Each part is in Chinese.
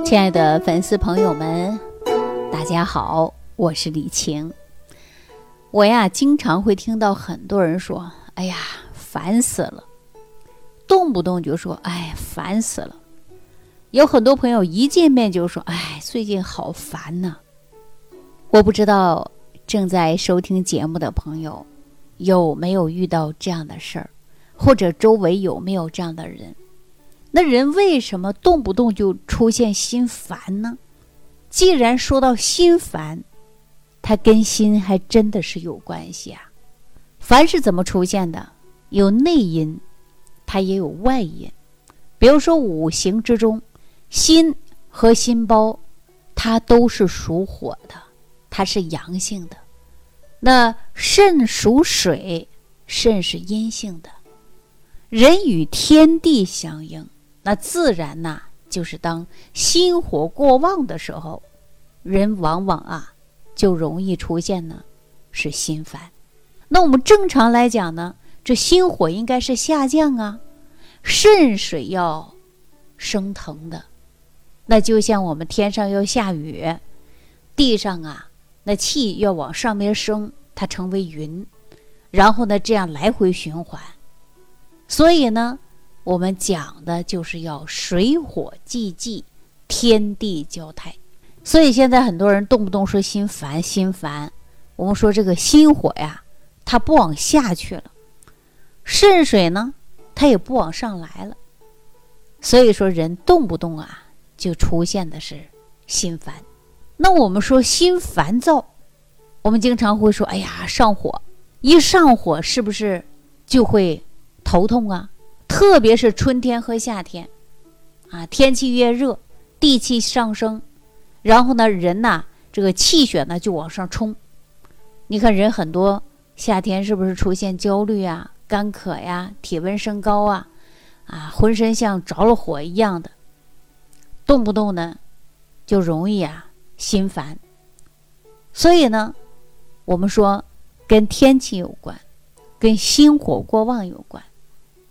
亲爱的粉丝朋友们，大家好，我是李晴。我呀，经常会听到很多人说：“哎呀，烦死了！”动不动就说：“哎，烦死了！”有很多朋友一见面就说：“哎，最近好烦呐！”我不知道正在收听节目的朋友有没有遇到这样的事儿，或者周围有没有这样的人？那人为什么动不动就出现心烦呢？既然说到心烦，它跟心还真的是有关系啊。烦是怎么出现的？有内因，它也有外因。比如说五行之中，心和心包，它都是属火的，它是阳性的。那肾属水，肾是阴性的。人与天地相应。那自然呐，就是当心火过旺的时候，人往往啊就容易出现呢是心烦。那我们正常来讲呢，这心火应该是下降啊，肾水要升腾的。那就像我们天上要下雨，地上啊那气要往上面升，它成为云，然后呢这样来回循环。所以呢。我们讲的就是要水火既济，天地交泰。所以现在很多人动不动说心烦心烦，我们说这个心火呀，它不往下去了，肾水呢，它也不往上来了。所以说人动不动啊，就出现的是心烦。那我们说心烦躁，我们经常会说，哎呀上火，一上火是不是就会头痛啊？特别是春天和夏天，啊，天气越热，地气上升，然后呢，人呐，这个气血呢就往上冲。你看人很多，夏天是不是出现焦虑啊、干渴呀、体温升高啊，啊，浑身像着了火一样的，动不动呢就容易啊心烦。所以呢，我们说跟天气有关，跟心火过旺有关。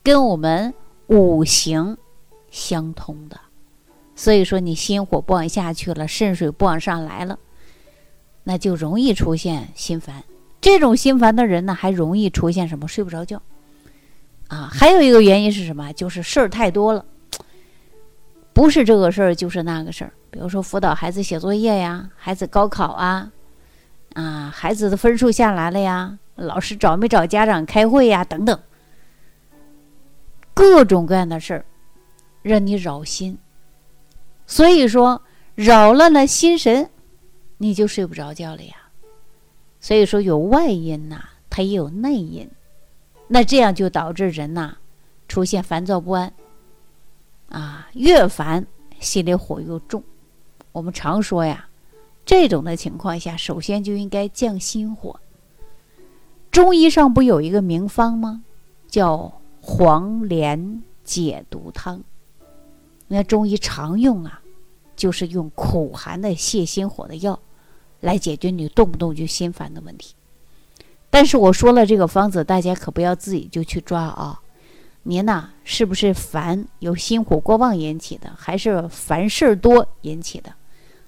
跟我们五行相通的，所以说你心火不往下去了，肾水不往上来了，那就容易出现心烦。这种心烦的人呢，还容易出现什么？睡不着觉啊！还有一个原因是什么？就是事儿太多了，不是这个事儿就是那个事儿。比如说辅导孩子写作业呀，孩子高考啊，啊，孩子的分数下来了呀，老师找没找家长开会呀，等等。各种各样的事儿，让你扰心，所以说扰乱了心神，你就睡不着觉了呀。所以说有外因呐，它也有内因，那这样就导致人呐出现烦躁不安，啊，越烦心里火又重。我们常说呀，这种的情况下，首先就应该降心火。中医上不有一个名方吗？叫。黄连解毒汤，那中医常用啊，就是用苦寒的泻心火的药，来解决你动不动就心烦的问题。但是我说了这个方子，大家可不要自己就去抓啊。您呐，是不是烦由心火过旺引起的，还是烦事儿多引起的？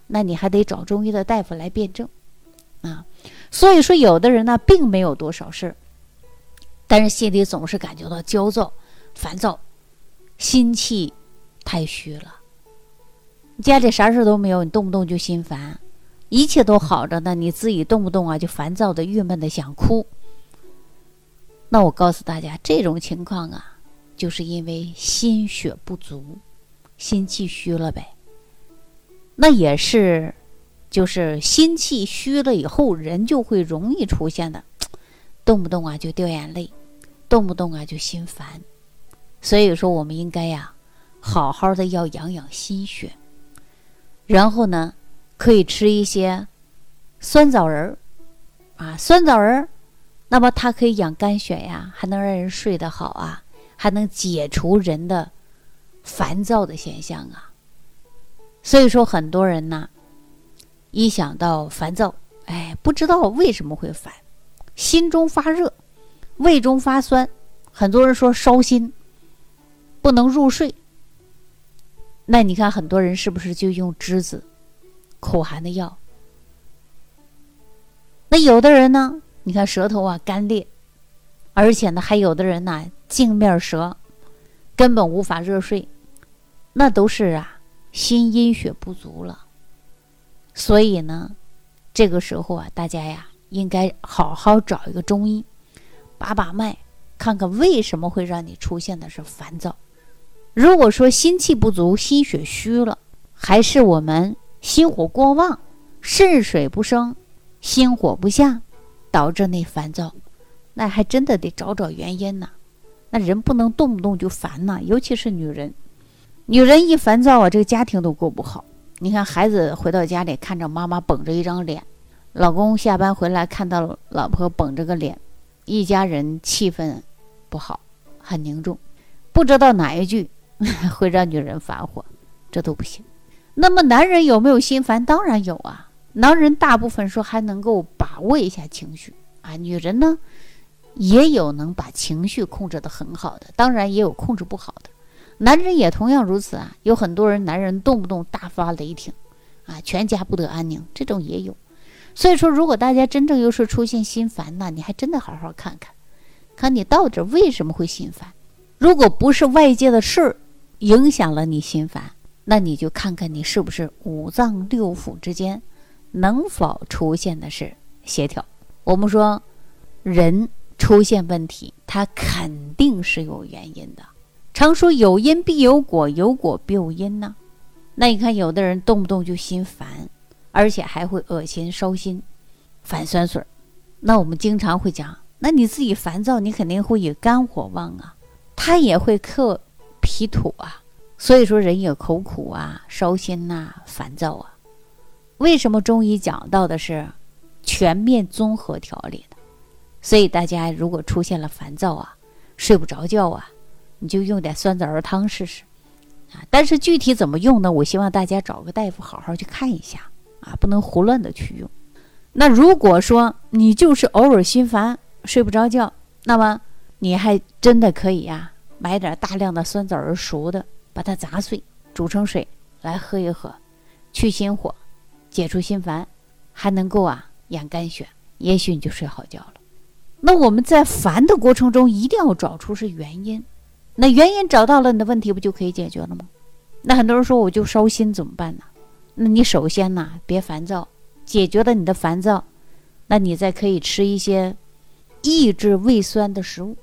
那你还得找中医的大夫来辩证啊。所以说，有的人呢，并没有多少事儿。但是心里总是感觉到焦躁、烦躁，心气太虚了。你家里啥事都没有，你动不动就心烦，一切都好着呢，你自己动不动啊就烦躁的、郁闷的想哭。那我告诉大家，这种情况啊，就是因为心血不足，心气虚了呗。那也是，就是心气虚了以后，人就会容易出现的，动不动啊就掉眼泪。动不动啊就心烦，所以说我们应该呀，好好的要养养心血。然后呢，可以吃一些酸枣仁儿啊，酸枣仁儿，那么它可以养肝血呀，还能让人睡得好啊，还能解除人的烦躁的现象啊。所以说很多人呢，一想到烦躁，哎，不知道为什么会烦，心中发热。胃中发酸，很多人说烧心，不能入睡。那你看很多人是不是就用栀子、苦寒的药？那有的人呢，你看舌头啊干裂，而且呢还有的人呢镜面舌，根本无法热睡，那都是啊心阴血不足了。所以呢，这个时候啊，大家呀应该好好找一个中医，把把脉，看看为什么会让你出现的是烦躁。如果说心气不足、心血虚了，还是我们心火过旺、肾水不生、心火不下，导致那烦躁，那还真的得找找原因呢。那人不能动不动就烦呐，尤其是女人，女人一烦躁啊，这个家庭都过不好。你看，孩子回到家里，看着妈妈绷着一张脸；老公下班回来，看到老婆绷着个脸，一家人气氛不好，很凝重。不知道哪一句 会让女人发火，这都不行。那么，男人有没有心烦？当然有啊。男人大部分说还能够把握一下情绪啊，女人呢也有能把情绪控制得很好的，当然也有控制不好的。男人也同样如此啊，有很多人男人动不动大发雷霆，啊，全家不得安宁，这种也有。所以说，如果大家真正又是出现心烦呢，你还真的好好看看，看你到底为什么会心烦。如果不是外界的事儿影响了你心烦，那你就看看你是不是五脏六腑之间能否出现的是协调。我们说，人出现问题，他肯定是有原因的。常说有因必有果，有果必有因呢。那你看，有的人动不动就心烦，而且还会恶心、烧心、反酸水。那我们经常会讲，那你自己烦躁，你肯定会有肝火旺啊，它也会克脾土啊。所以说，人有口苦啊、烧心呐、烦躁啊。为什么中医讲到的是全面综合调理的？所以大家如果出现了烦躁啊、睡不着觉啊。你就用点酸枣仁汤试试，啊！但是具体怎么用呢？我希望大家找个大夫好好去看一下，啊，不能胡乱的去用。那如果说你就是偶尔心烦、睡不着觉，那么你还真的可以呀，买点大量的酸枣仁熟的，把它砸碎，煮成水来喝一喝，去心火，解除心烦，还能够啊养肝血，也许你就睡好觉了。那我们在烦的过程中，一定要找出是原因。那原因找到了，你的问题不就可以解决了吗？那很多人说我就烧心怎么办呢？那你首先呢，别烦躁，解决了你的烦躁，那你再可以吃一些抑制胃酸的食物，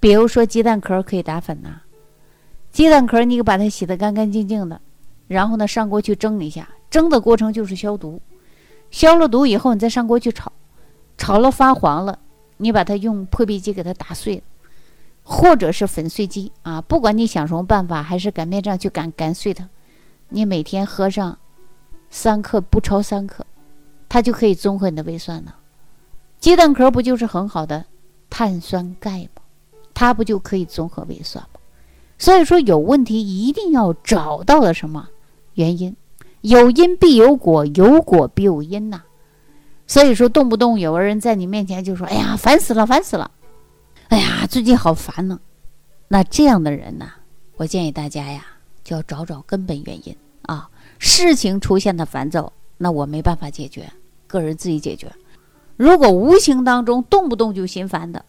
比如说鸡蛋壳可以打粉呐。鸡蛋壳你把它洗得干干净净的，然后呢上锅去蒸一下，蒸的过程就是消毒，消了毒以后你再上锅去炒，炒了发黄了，你把它用破壁机给它打碎。或者是粉碎机啊，不管你想什么办法，还是擀面杖去擀擀碎它，你每天喝上三克，不超三克，它就可以综合你的胃酸了。鸡蛋壳不就是很好的碳酸钙吗？它不就可以综合胃酸吗？所以说有问题一定要找到了什么原因，有因必有果，有果必有因呐。所以说动不动有个人在你面前就说：“哎呀，烦死了，烦死了。”哎呀，最近好烦呢。那这样的人呢，我建议大家呀，就要找找根本原因啊。事情出现的烦躁，那我没办法解决，个人自己解决。如果无形当中动不动就心烦的，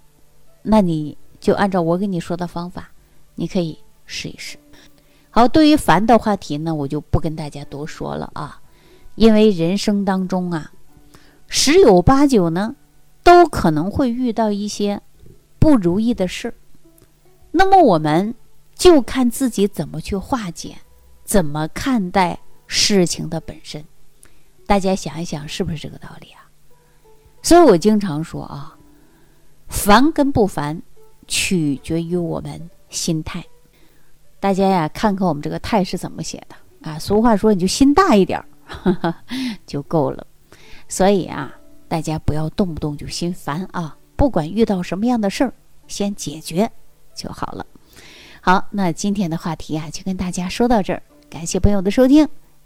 那你就按照我跟你说的方法，你可以试一试。好，对于烦的话题呢，我就不跟大家多说了啊，因为人生当中啊，十有八九呢，都可能会遇到一些。不如意的事，那么我们就看自己怎么去化解，怎么看待事情的本身。大家想一想，是不是这个道理啊？所以我经常说啊，烦跟不烦，取决于我们心态。大家呀，看看我们这个“态”是怎么写的啊？俗话说，你就心大一点儿 就够了。所以啊，大家不要动不动就心烦啊。不管遇到什么样的事儿，先解决就好了。好，那今天的话题啊，就跟大家说到这儿。感谢朋友的收听，